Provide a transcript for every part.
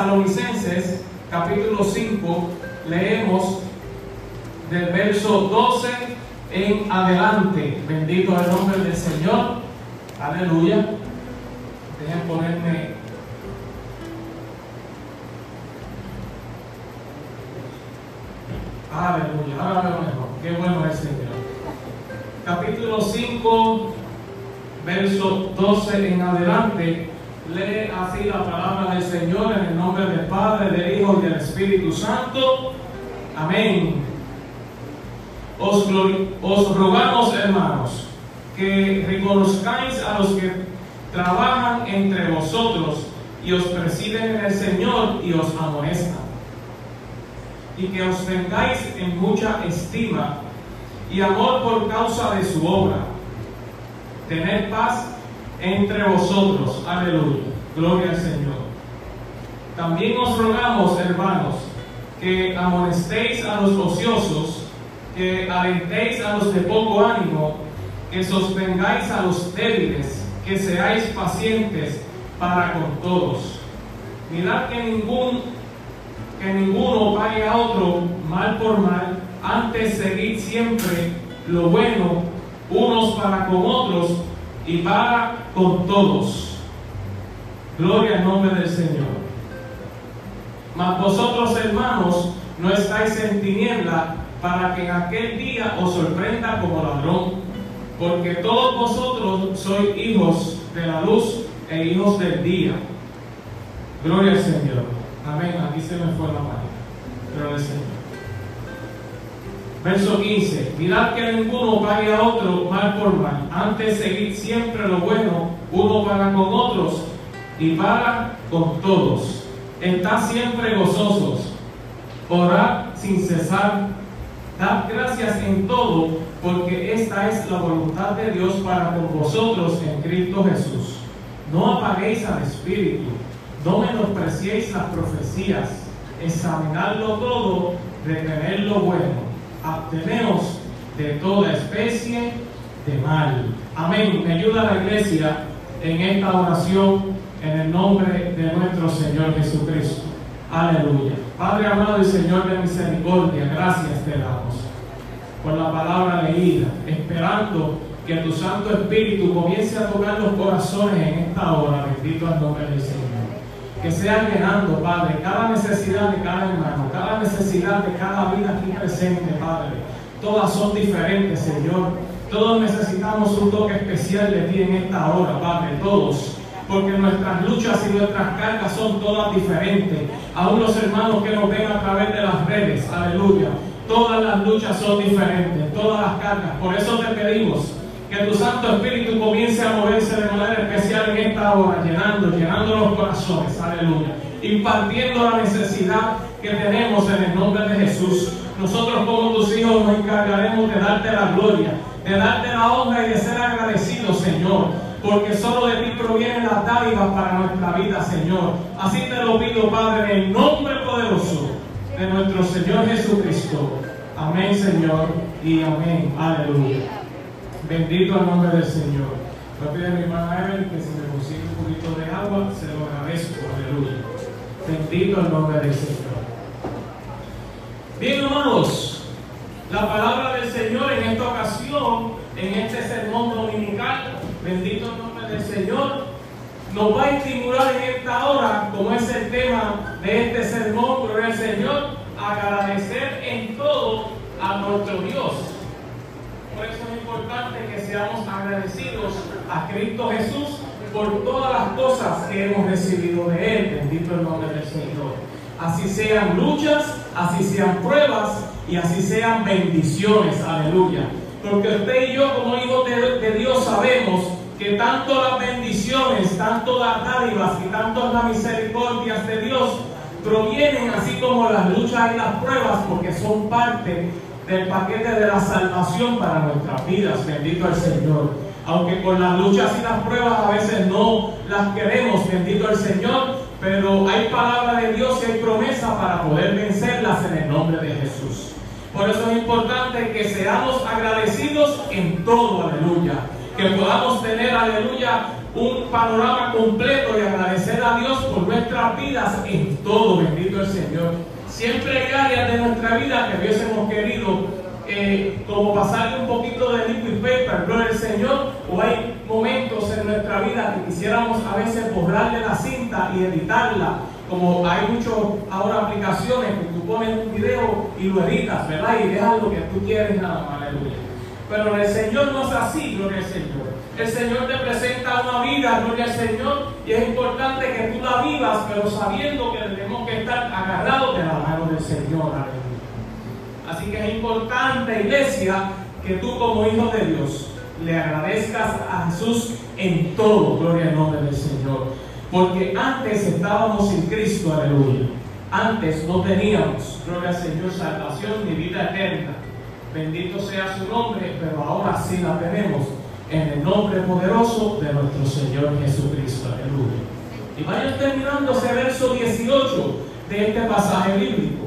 Tesalonicenses, capítulo 5, leemos del verso 12 en adelante. Bendito el nombre del Señor. Aleluya. Dejen ponerme Aleluya, ahora veo mejor. Qué bueno es Señor. Capítulo 5, verso 12 en adelante. Lee así la palabra del Señor en el nombre del Padre, del Hijo y del Espíritu Santo. Amén. Os, os rogamos, hermanos, que reconozcáis a los que trabajan entre vosotros y os presiden en el Señor y os amonestan y que os tengáis en mucha estima y amor por causa de su obra. Tened paz entre vosotros. Aleluya. Gloria al Señor. También os rogamos, hermanos, que amonestéis a los ociosos, que alentéis a los de poco ánimo, que sostengáis a los débiles, que seáis pacientes para con todos. Mirad que ningún que ninguno pague a otro mal por mal, antes seguir siempre lo bueno unos para con otros y para con todos. Gloria al nombre del Señor. Mas vosotros, hermanos, no estáis en tiniebla para que en aquel día os sorprenda como ladrón, porque todos vosotros sois hijos de la luz e hijos del día. Gloria al Señor. Amén. Aquí se me fue la página. Pero el Señor. Verso 15. Mirad que ninguno pague a otro mal por mal. Antes seguid siempre lo bueno, uno para con otros y para con todos. Estad siempre gozosos. Orad sin cesar. Dad gracias en todo, porque esta es la voluntad de Dios para con vosotros en Cristo Jesús. No apaguéis al Espíritu no menospreciéis las profecías, examinadlo todo, retener lo bueno, absteneos de toda especie de mal. Amén. Me ayuda la iglesia en esta oración en el nombre de nuestro Señor Jesucristo. Aleluya. Padre amado y Señor de misericordia, gracias te damos por la palabra leída, esperando que tu Santo Espíritu comience a tocar los corazones en esta hora. Bendito el nombre del Señor que sea llenando, Padre, cada necesidad de cada hermano, cada necesidad de cada vida aquí presente, Padre. Todas son diferentes, Señor. Todos necesitamos un toque especial de ti en esta hora, Padre, todos. Porque nuestras luchas y nuestras cargas son todas diferentes. Aún los hermanos que nos ven a través de las redes, aleluya. Todas las luchas son diferentes, todas las cargas. Por eso te pedimos que tu Santo Espíritu comience a esta hora, llenando, llenando los corazones, aleluya, impartiendo la necesidad que tenemos en el nombre de Jesús. Nosotros como tus hijos nos encargaremos de darte la gloria, de darte la honra y de ser agradecidos, Señor, porque solo de ti provienen las dádivas para nuestra vida, Señor. Así te lo pido, Padre, en el nombre poderoso de nuestro Señor Jesucristo. Amén, Señor, y amén. Aleluya. Bendito el nombre del Señor. A mi hermana Evelyn que si me consigue un poquito de agua, se lo agradezco. Aleluya. Bendito el nombre del Señor. Bien, hermanos, la palabra del Señor en esta ocasión, en este sermón dominical, bendito el nombre del Señor, nos va a estimular en esta hora, como es el tema de este sermón, gloria al Señor, agradecer en todo a nuestro Dios. Por eso es importante que seamos agradecidos a Cristo Jesús por todas las cosas que hemos recibido de Él. Bendito el nombre del Señor. Así sean luchas, así sean pruebas y así sean bendiciones. Aleluya. Porque usted y yo como hijos de, Dios sabemos que tanto las bendiciones, tanto las dádivas y tanto las misericordias de Dios provienen así como las luchas y las pruebas porque son parte del paquete de la salvación para nuestras vidas. Bendito el Señor. Aunque con las luchas y las pruebas a veces no las queremos, bendito el Señor, pero hay palabra de Dios y hay promesa para poder vencerlas en el nombre de Jesús. Por eso es importante que seamos agradecidos en todo, aleluya. que podamos tener, aleluya, un panorama completo y agradecer a Dios por nuestras vidas en todo, bendito el Señor. Siempre hay áreas de nuestra vida que hubiésemos querido como pasarle un poquito de liquid paper, gloria al Señor, o hay momentos en nuestra vida que quisiéramos a veces borrarle la cinta y editarla, como hay muchas ahora aplicaciones que tú pones un video y lo editas, ¿verdad? Y dejas lo que tú quieres nada más, aleluya. Pero el Señor no es así, gloria al Señor. El Señor te presenta una vida, gloria al Señor, y es importante que tú la vivas, pero sabiendo que tenemos que estar agarrados de la mano del Señor, aleluya. Así que es importante, iglesia, que tú como hijo de Dios le agradezcas a Jesús en todo, gloria al nombre del Señor. Porque antes estábamos sin Cristo, aleluya. Antes no teníamos, gloria al Señor, salvación ni vida eterna. Bendito sea su nombre, pero ahora sí la tenemos en el nombre poderoso de nuestro Señor Jesucristo. Aleluya. Y vayan terminando ese verso 18 de este pasaje bíblico.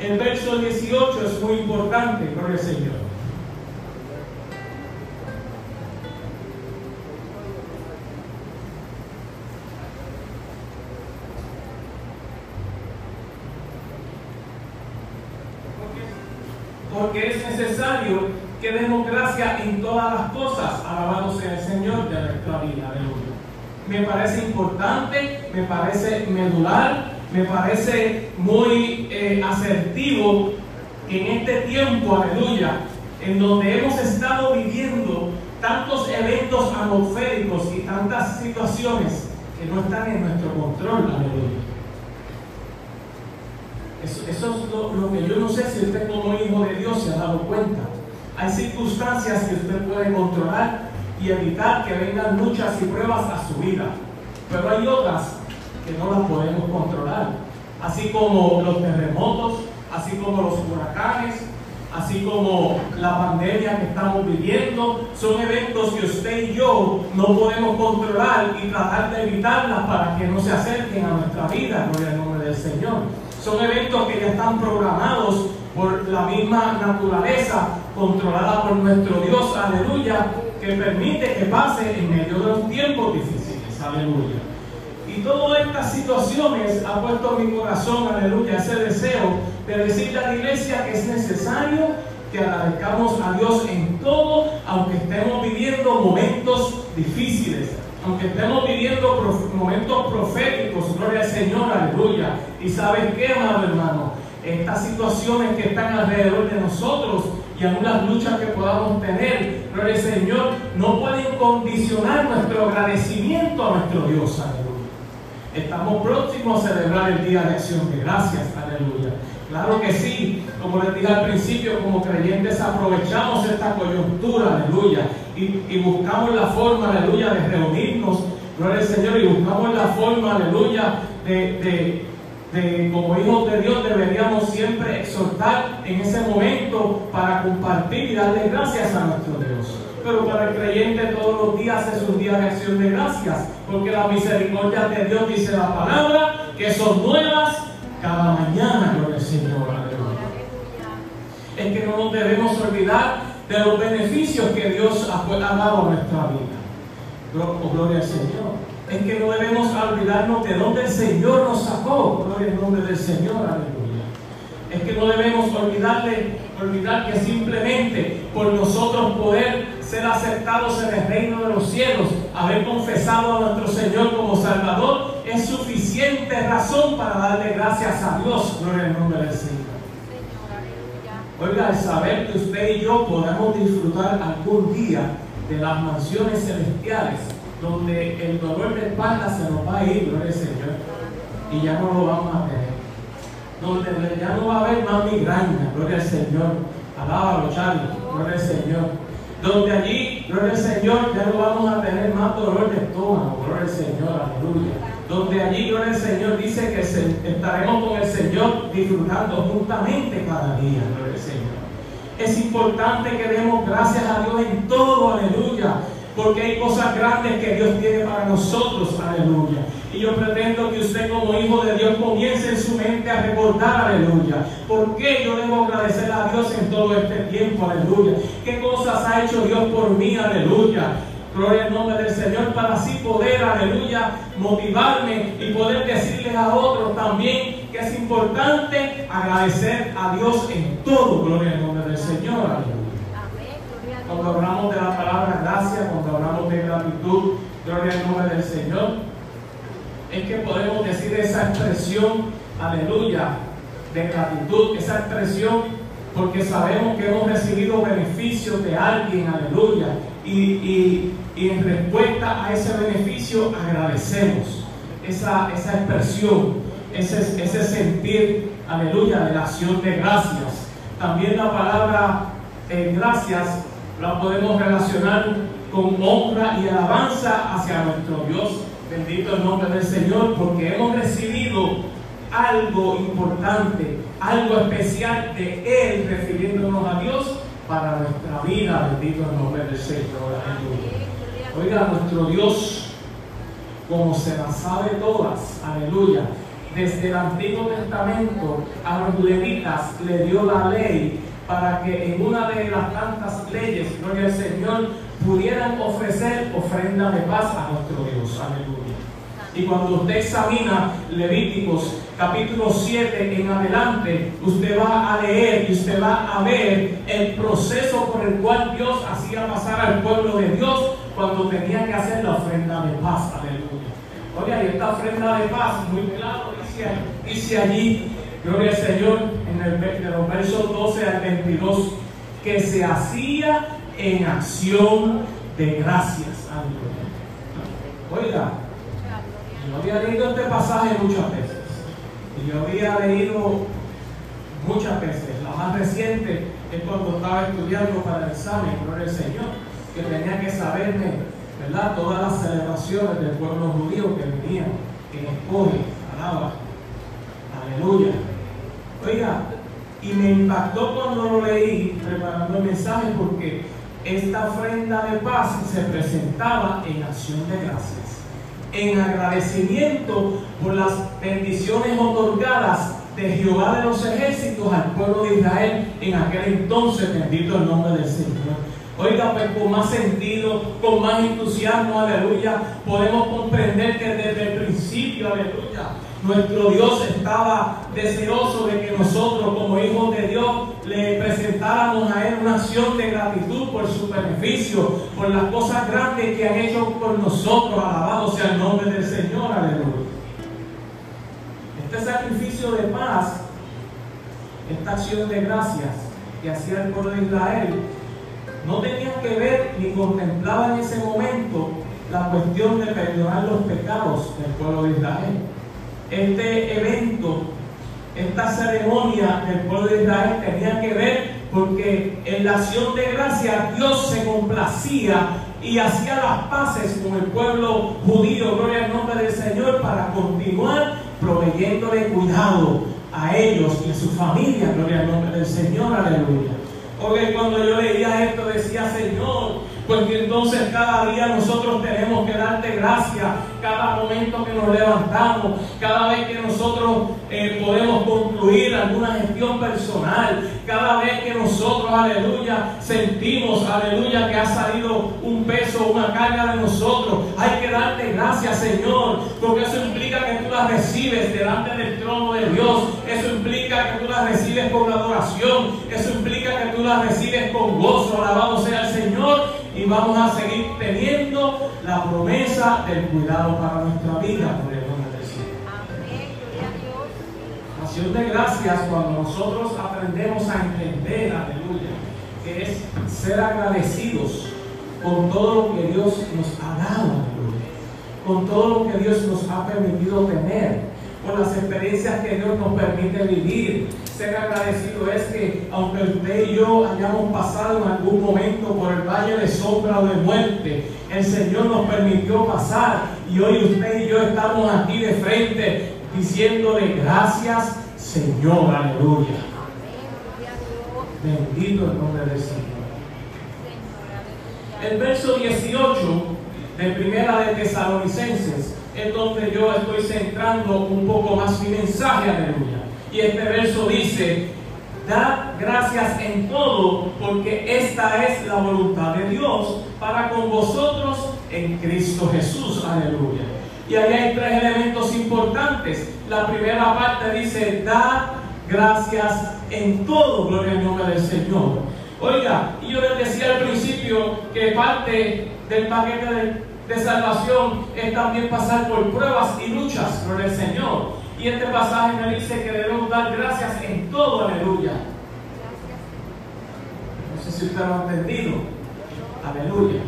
El verso 18 es muy importante, gloria al Señor. porque es necesario que demos gracia en todas las cosas, alabado sea el Señor de nuestra vida. Me parece importante, me parece medular, me parece muy eh, asertivo que en este tiempo, aleluya, en donde hemos estado viviendo tantos eventos atmosféricos y tantas situaciones que no están en nuestro control, aleluya. Eso, es lo, que yo no sé si usted como hijo de Dios se ha dado cuenta. Hay circunstancias que usted puede controlar y evitar que vengan luchas y pruebas a su vida. Pero hay otras que no las podemos controlar. Así como los terremotos, así como los huracanes, así como la pandemia que estamos viviendo, son eventos que usted y yo no podemos controlar y tratar de evitarlas para que no se acerquen a nuestra vida, gloria al nombre del Señor. Son eventos que ya están programados por la misma naturaleza, controlada por nuestro Dios, aleluya, que permite que pase en medio de los tiempos difíciles, aleluya. Y todas estas situaciones ha puesto mi corazón, aleluya, ese deseo de decirle a la iglesia que es necesario que agradezcamos a Dios en todo, aunque estemos viviendo momentos difíciles, aunque estemos viviendo momentos proféticos, gloria al Señor, aleluya. Y saben qué, amado hermano, estas situaciones que están alrededor de nosotros y algunas luchas que podamos tener, gloria al Señor, no pueden condicionar nuestro agradecimiento a nuestro Dios, aleluya. Estamos próximos a celebrar el Día de Acción de Gracias, aleluya. Claro que sí, como les dije al principio, como creyentes aprovechamos esta coyuntura, aleluya, y, buscamos la forma, aleluya, de reunirnos, gloria al Señor, y buscamos la forma, aleluya, de, de, como hijos de Dios deberíamos siempre exhortar en ese momento para compartir y darle gracias a nuestro Dios. Pero para el creyente todos los días es un día de acción de gracias, porque la misericordia de Dios dice la palabra, que son nuevas cada mañana, gloria al Señor. Es que no nos debemos olvidar de los beneficios que Dios ha, dado a nuestra vida. Gloria al Señor. Es que no debemos olvidarnos de dónde el Señor nos sacó. Gloria al nombre del Señor, aleluya. Es que no debemos olvidarle, olvidar que simplemente por nosotros poder ser aceptados en el reino de los cielos, haber confesado a nuestro Señor como Salvador, es suficiente razón para darle gracias a Dios. Gloria al nombre del Señor. Oiga, el saber que usted y yo podamos disfrutar algún día de las mansiones celestiales, donde el dolor de espalda se nos va a ir, gloria al Señor, y ya no lo vamos a tener. Donde ya no va a haber más migraña, gloria al Señor. Alábalo, Charlie, gloria al Señor donde allí, gloria al Señor, ya no vamos a tener más dolor de estómago, gloria al Señor, aleluya. Donde allí, gloria al Señor, dice que estaremos con el Señor disfrutando juntamente cada día, gloria al Señor. Es importante que demos gracias a Dios en todo, aleluya porque hay cosas grandes que Dios tiene para nosotros, aleluya. Y yo pretendo que usted como hijo de Dios comience en su mente a recordar, aleluya. ¿Por qué yo debo agradecer a Dios en todo este tiempo, aleluya? ¿Qué cosas ha hecho Dios por mí, aleluya? Gloria al nombre del Señor para así poder, aleluya, motivarme y poder decirles a otros también que es importante agradecer a Dios en todo. Gloria al nombre del Señor. Aleluya. Cuando hablamos de la palabra gracia, cuando hablamos de gratitud, gloria al nombre del Señor, es que podemos decir esa expresión, aleluya, de gratitud, esa expresión porque sabemos que hemos recibido beneficios de alguien, aleluya, y, en respuesta a ese beneficio agradecemos esa, esa expresión, ese, ese sentir, aleluya, de la acción de gracias. También la palabra eh, gracias la podemos relacionar con honra y alabanza hacia nuestro Dios. Bendito el nombre del Señor, porque hemos recibido algo importante, algo especial de Él, refiriéndonos a Dios para nuestra vida. Bendito el nombre del Señor. Oiga, nuestro Dios, como se las sabe todas, aleluya. Desde el Antiguo Testamento a los levitas le dio la ley para que en una de las tantas leyes, gloria al Señor, pudieran ofrecer ofrenda de paz a nuestro Dios. Aleluya. Y cuando usted examina Levíticos capítulo 7 en adelante, usted va a leer y usted va a ver el proceso por el cual Dios hacía pasar al pueblo de Dios cuando tenía que hacer la ofrenda de paz. Aleluya. Oye, y esta ofrenda de paz, muy claro, dice, dice allí, gloria al Señor, en el, de los versos 12 al 22, que se hacía en acción de gracias. Aleluya. Oiga, yo había leído este pasaje muchas veces. Y yo había leído muchas veces. La más reciente es cuando estaba estudiando para el examen, gloria al Señor, que tenía que saberme, ¿verdad? Todas las celebraciones del pueblo judío que venían en escoge, alaba, aleluya. Oiga, y me impactó cuando lo leí preparando el mensaje porque esta ofrenda de paz se presentaba en acción de gracias en agradecimiento por las bendiciones otorgadas de Jehová de los ejércitos al pueblo de Israel en aquel entonces, bendito el nombre del Señor. Oiga, pues con más sentido, con más entusiasmo, aleluya, podemos comprender que desde el principio, aleluya, nuestro Dios estaba deseoso de que nosotros como hijos de Dios le presentáramos a Él una acción de gratitud por su beneficio, por las cosas grandes que han hecho por nosotros. Alabado sea el nombre del Señor, aleluya. Este sacrificio de paz, esta acción de gracias que hacía el pueblo de Israel, no tenía que ver ni contemplaba en ese momento la cuestión de perdonar los pecados del pueblo de Israel este evento, esta ceremonia del pueblo de Israel tenía que ver porque en la acción de gracia Dios se complacía y hacía las paces con el pueblo judío, gloria al nombre del Señor, para continuar proveyéndole cuidado a ellos y a su familia, gloria al nombre del Señor, aleluya. Porque cuando yo leía esto decía, Señor, porque entonces cada día nosotros tenemos que darte gracias, cada momento que nos levantamos, cada vez que nosotros eh, podemos concluir alguna gestión personal, cada vez que nosotros, aleluya, sentimos, aleluya, que ha salido un peso, una carga de nosotros, hay que darte gracias, Señor, porque eso implica que tú las recibes delante del trono de Dios, eso implica que tú las recibes con adoración, eso implica que tú las recibes con gozo, alabado sea el vamos a seguir teniendo la promesa del cuidado para nuestra vida por el nombre del Señor. Acción de gracias cuando nosotros aprendemos a entender, aleluya, que es ser agradecidos con todo lo que Dios nos ha dado, con todo lo que Dios nos ha permitido tener, con las experiencias que Dios nos permite vivir, ser agradecido es que aunque usted y yo hayamos pasado en algún momento por el valle de sombra o de muerte, el Señor nos permitió pasar y hoy usted y yo estamos aquí de frente diciéndole gracias Señor, aleluya. Bendito el nombre del Señor. El verso 18 de Primera de Tesalonicenses es donde yo estoy centrando un poco más mi mensaje, aleluya. Y este verso dice, da gracias en todo, porque esta es la voluntad de Dios para con vosotros en Cristo Jesús. Aleluya. Y ahí hay tres elementos importantes. La primera parte dice, da gracias en todo, gloria al nombre del Señor. Oiga, y yo les decía al principio que parte del paquete de, de salvación es también pasar por pruebas y luchas, gloria al Señor. Y este pasaje me dice que debemos dar gracias en todo, aleluya. No sé si usted lo ha entendido. Aleluya.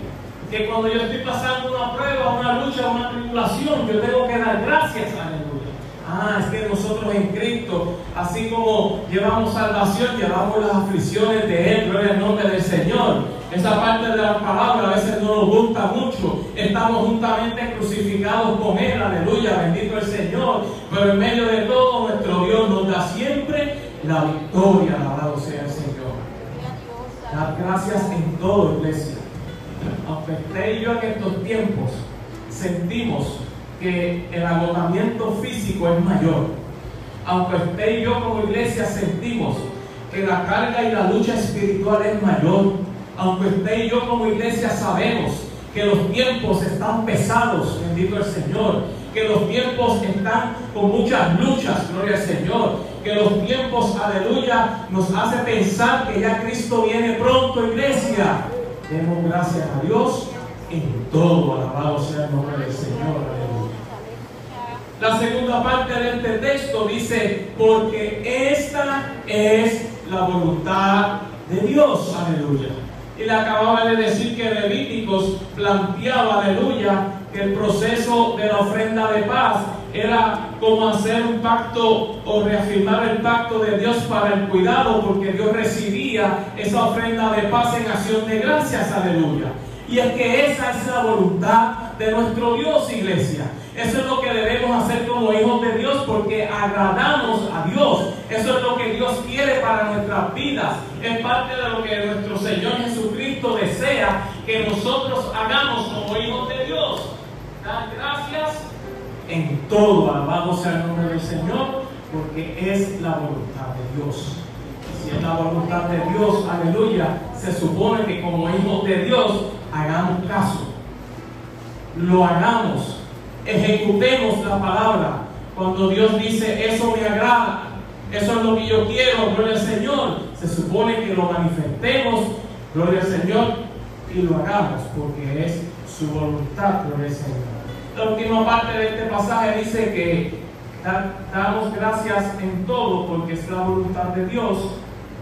Que cuando yo estoy pasando una prueba, una lucha, una tribulación, yo tengo que dar gracias, aleluya. Ah, es que nosotros en Cristo, así como llevamos salvación, llevamos las aflicciones de Él, gloria al nombre del Señor. Esa parte de la palabra a veces no nos gusta mucho. Estamos juntamente crucificados con Él, aleluya, bendito el Señor. Pero en medio de todo, nuestro Dios nos da siempre la victoria, alabado sea el Señor. Dar gracias en todo, iglesia. Aunque usted y yo en estos tiempos sentimos que el agotamiento físico es mayor, aunque usted y yo como iglesia sentimos que la carga y la lucha espiritual es mayor, aunque usted y yo como iglesia sabemos que los tiempos están pesados, bendito el Señor, que los tiempos están con muchas luchas, gloria al Señor, que los tiempos, aleluya, nos hace pensar que ya Cristo viene pronto, iglesia. Demos gracias a Dios en todo, alabado sea el nombre del Señor, aleluya. La segunda parte de este texto dice, porque esta es la voluntad de Dios, aleluya. Y le acababa de decir que Levíticos planteaba, aleluya, que el proceso de la ofrenda de paz era como hacer un pacto o reafirmar el pacto de Dios para el cuidado, porque Dios recibía esa ofrenda de paz en acción de gracias, aleluya. Y es que esa es la voluntad de nuestro Dios, iglesia. Eso es lo que debemos hacer como hijos de Dios porque agradamos a Dios. Eso es lo que Dios quiere para nuestras vidas. Es parte de lo que nuestro Señor Jesucristo desea que nosotros hagamos como hijos de Dios. Dar gracias en todo. Alabado sea el nombre del Señor porque es la voluntad de Dios. Si es la voluntad de Dios, aleluya, se supone que como hijos de Dios hagamos caso. Lo hagamos ejecutemos la palabra. Cuando Dios dice, eso me agrada, eso es lo que yo quiero, gloria al Señor, se supone que lo manifestemos, gloria al Señor, y lo hagamos, porque es su voluntad, gloria al Señor. La última parte de este pasaje dice que damos gracias en todo, porque es la voluntad de Dios,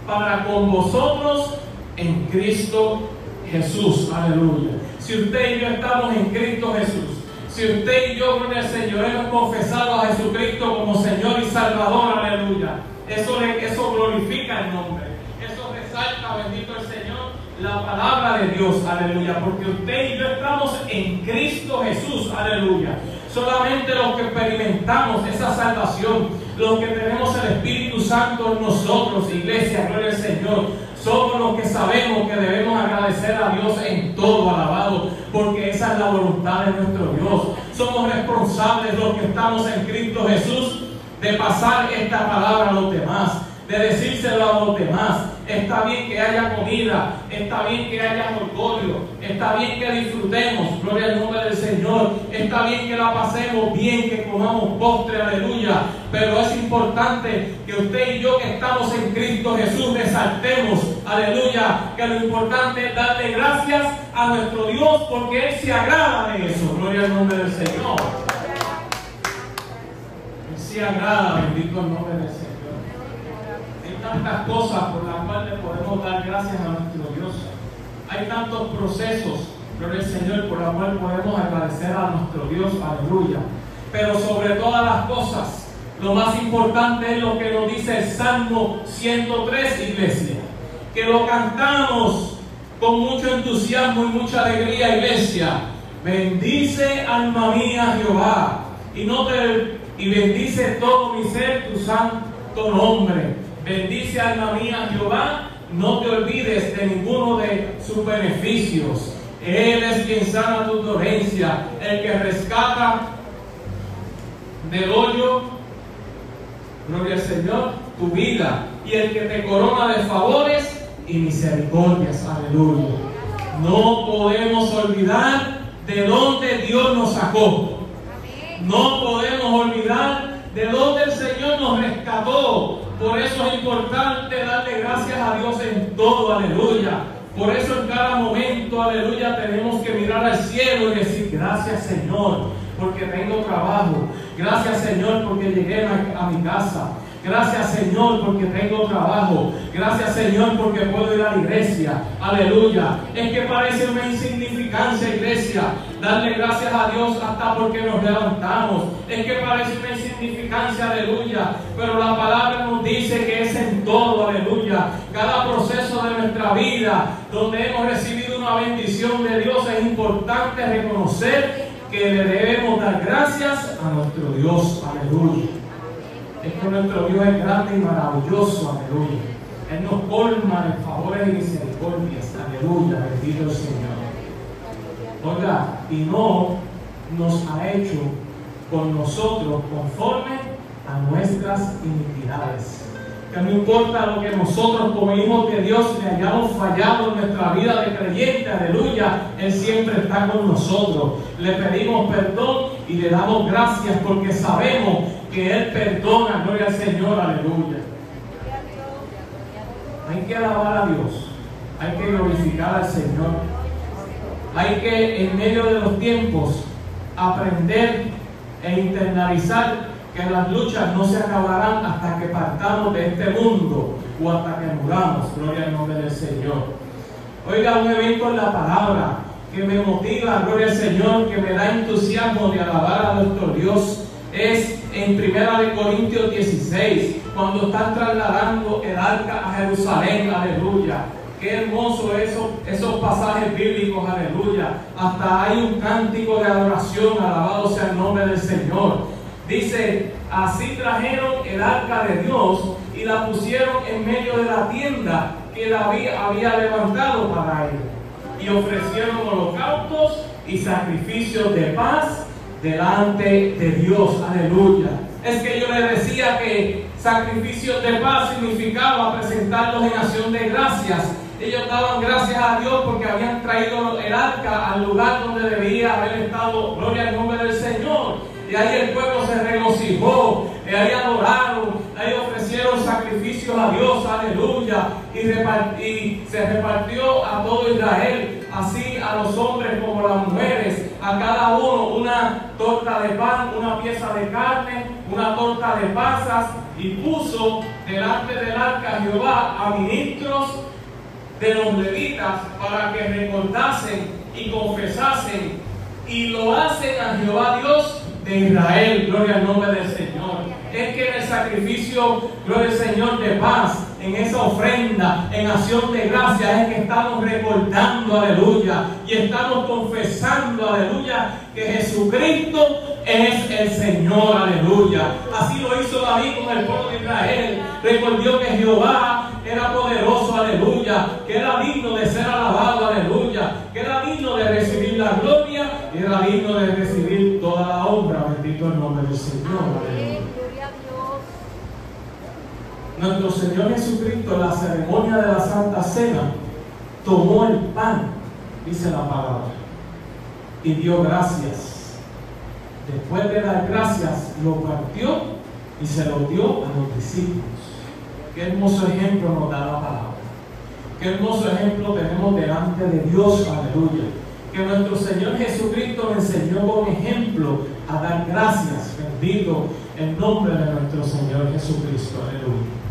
para con vosotros en Cristo Jesús. Aleluya. Si usted y yo estamos en Cristo Jesús, si usted y yo, con el Señor, hemos confesado a Jesucristo como Señor y Salvador, aleluya. Eso, eso glorifica el nombre. Eso resalta, bendito el Señor, la palabra de Dios, aleluya. Porque usted y yo estamos en Cristo Jesús, aleluya. Solamente los que experimentamos esa salvación, los que tenemos el Espíritu Santo en nosotros, iglesia, gloria al Señor, somos los que sabemos que debemos agradecer a Dios en todo, alabado, porque esa es la voluntad de nuestro Dios. Somos responsables los que estamos en Cristo Jesús de pasar esta palabra a los demás de decírselo a los demás. Está bien que haya comida, está bien que haya orgullo, está bien que disfrutemos, gloria al nombre del Señor, está bien que la pasemos bien, que comamos postre, aleluya. Pero es importante que usted y yo que estamos en Cristo Jesús resaltemos, aleluya, que lo importante es darle gracias a nuestro Dios porque Él se agrada de eso, gloria al nombre del Señor. Él se agrada, bendito el nombre del Señor tantas cosas por las cuales podemos dar gracias a nuestro Dios. Hay tantos procesos, por el Señor, por los cuales podemos agradecer a nuestro Dios, aleluya. Pero sobre todas las cosas, lo más importante es lo que nos dice el Salmo 103, iglesia. Que lo cantamos con mucho entusiasmo y mucha alegría, iglesia. Bendice alma mía Jehová y no te y bendice todo mi ser tu santo nombre. Bendice alma mía Jehová, no te olvides de ninguno de sus beneficios. Él es quien sana tu dolencia, el que rescata del hoyo, gloria al Señor, tu vida y el que te corona de favores y misericordias. Aleluya. No podemos olvidar de dónde Dios nos sacó. No podemos olvidar de dónde el Señor nos rescató. Por eso es importante darle gracias a Dios en todo. Aleluya. Por eso en cada momento, aleluya, tenemos que mirar al cielo y decir, gracias Señor, porque tengo trabajo. Gracias Señor, porque llegué a, mi casa. Gracias Señor porque tengo trabajo. Gracias Señor porque puedo ir a la iglesia. Aleluya. Es que parece una insignificancia iglesia. Darle gracias a Dios hasta porque nos levantamos. Es que parece una insignificancia. Aleluya. Pero la palabra nos dice que es en todo. Aleluya. Cada proceso de nuestra vida donde hemos recibido una bendición de Dios es importante reconocer que le debemos dar gracias a nuestro Dios. Aleluya. Es que nuestro Dios es grande y maravilloso. Aleluya. Él nos colma de favores y misericordias. Aleluya. Bendito el Señor. Oiga, y no nos ha hecho con nosotros conforme a nuestras iniquidades. Que no importa lo que nosotros como hijos de Dios le hayamos fallado en nuestra vida de creyente, aleluya, Él siempre está con nosotros. Le pedimos perdón y le damos gracias porque sabemos que Él perdona, gloria al Señor, aleluya. Hay que alabar a Dios, hay que glorificar al Señor, hay que en medio de los tiempos aprender e internalizar que las luchas no se acabarán hasta que partamos de este mundo o hasta que muramos, gloria al nombre del Señor. Oiga, un evento en la palabra que me motiva, gloria al Señor, que me da entusiasmo de alabar a nuestro Dios es en Primera de Corintios 16, cuando están trasladando el arca a Jerusalén, aleluya. Qué hermoso eso, esos pasajes bíblicos, aleluya. Hasta hay un cántico de adoración, alabado sea el nombre del Señor. Dice, así trajeron el arca de Dios y la pusieron en medio de la tienda que David había levantado para él. Y ofrecieron holocaustos y sacrificios de paz delante de Dios. Aleluya. Es que yo le decía que sacrificios de paz significaba presentarlos en acción de gracias. Ellos daban gracias a Dios porque habían traído el arca al lugar donde debía haber estado. Gloria al nombre del Señor. Y ahí el pueblo se regocijó, y ahí adoraron, ahí ofrecieron sacrificios a Dios, aleluya. Y, y se repartió a todo Israel, así a los hombres como a las mujeres, a cada uno una torta de pan, una pieza de carne, una torta de pasas, y puso delante del arca Jehová a ministros de los levitas para que recordasen y confesasen, y lo hacen a Jehová Dios de Israel, gloria al nombre del Señor. Es que en el sacrificio, gloria al Señor, de paz, en esa ofrenda, en acción de gracia, es que estamos recordando, aleluya, y estamos confesando, aleluya, que Jesucristo es el Señor, aleluya. Así lo hizo David con el pueblo de Israel. Recordó que Jehová era poderoso, aleluya, que era digno de ser alabado, aleluya, que era digno de recibir la gloria y era digno de recibir toda la honra, bendito el nombre del Señor, aleluya. Nuestro Señor Jesucristo en la ceremonia de la Santa Cena tomó el pan, dice la palabra, y dio gracias. Después de dar gracias, lo partió y se lo dio a los discípulos. Qué hermoso ejemplo nos da la palabra. Qué hermoso ejemplo tenemos delante de Dios, aleluya. Que nuestro Señor Jesucristo nos enseñó con ejemplo a dar gracias, bendito el nombre de nuestro Señor Jesucristo, aleluya.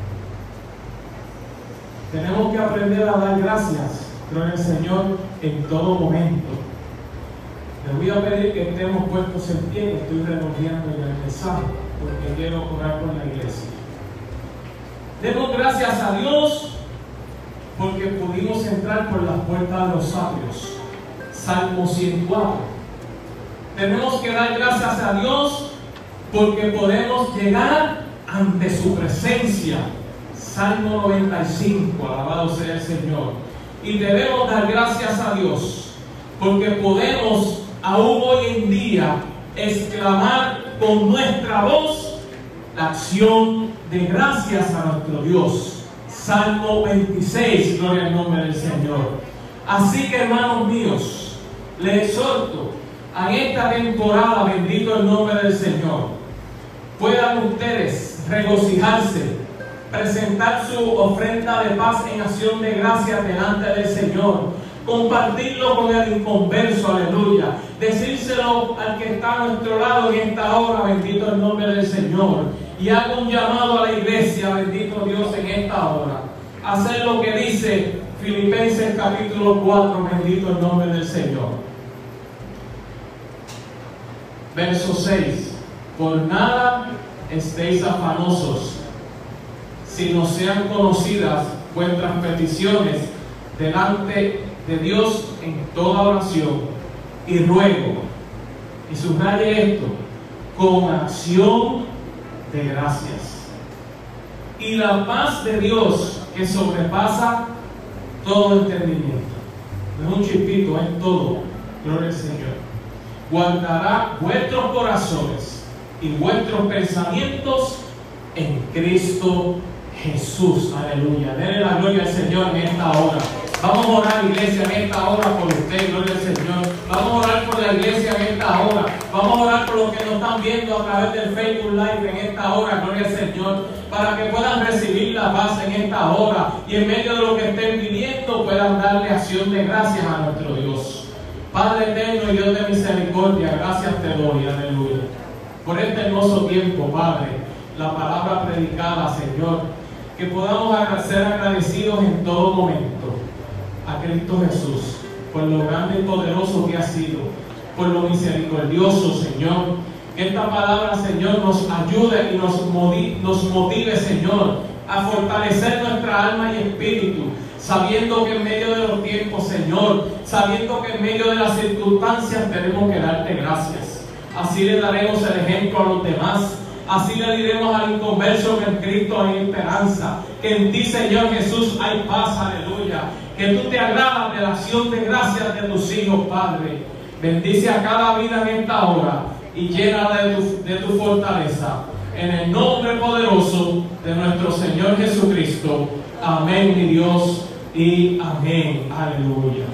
Tenemos que aprender a dar gracias, en el Señor, en todo momento. Les voy a pedir que estemos puestos en pie, que estoy renunciando en el mensaje, porque quiero orar con la iglesia. Demos gracias a Dios porque pudimos entrar por las puertas de los sabios. Salmo 104. Tenemos que dar gracias a Dios porque podemos llegar ante su presencia Salmo 95, alabado sea el Señor. Y debemos dar gracias a Dios, porque podemos aún hoy en día exclamar con nuestra voz la acción de gracias a nuestro Dios. Salmo 26, gloria al nombre del Señor. Así que hermanos míos, les exhorto a esta temporada, bendito el nombre del Señor, puedan ustedes regocijarse, presentar su ofrenda de paz en acción de gracia delante del Señor, compartirlo con el inconverso, aleluya, decírselo al que está a nuestro lado en esta hora, bendito el nombre del Señor, y hago un llamado a la iglesia, bendito Dios, en esta hora, hacer lo que dice Filipenses capítulo 4, bendito el nombre del Señor. Verso 6. Por nada estéis afanosos, sino sean conocidas vuestras peticiones delante de Dios en toda oración y ruego, y subraye esto, con acción de gracias. Y la paz de Dios que sobrepasa todo entendimiento. No es un chipito, es todo. Gloria al Señor guardará vuestros corazones y vuestros pensamientos en Cristo Jesús. Aleluya. Denle la gloria al Señor en esta hora. Vamos a orar, iglesia, en esta hora por usted, gloria al Señor. Vamos a orar por la iglesia en esta hora. Vamos a orar por los que nos están viendo a través del Facebook Live en esta hora, gloria al Señor. Para que puedan recibir la paz en esta hora y en medio de lo que estén viviendo puedan darle acción de gracias a nuestro Dios. Padre eterno y Dios de misericordia, gracias te doy, aleluya. Por este hermoso tiempo, Padre, la palabra predicada, Señor, que podamos ser agradecidos en todo momento a Cristo Jesús, por lo grande y poderoso que ha sido, por lo misericordioso, Señor. Que esta palabra, Señor, nos ayude y nos motive, nos motive, Señor, a fortalecer nuestra alma y espíritu sabiendo que en medio de los tiempos, Señor, sabiendo que en medio de las circunstancias tenemos que darte gracias. Así le daremos el ejemplo a los demás. Así le diremos al inconverso que en Cristo hay esperanza, que en ti, Señor Jesús, hay paz, aleluya. Que tú te agradas de la acción de gracias de tus hijos, Padre. Bendice a cada vida en esta hora y llena de tu, de tu fortaleza. En el nombre poderoso de nuestro Señor Jesucristo. Amén, mi Dios y amén. Aleluya.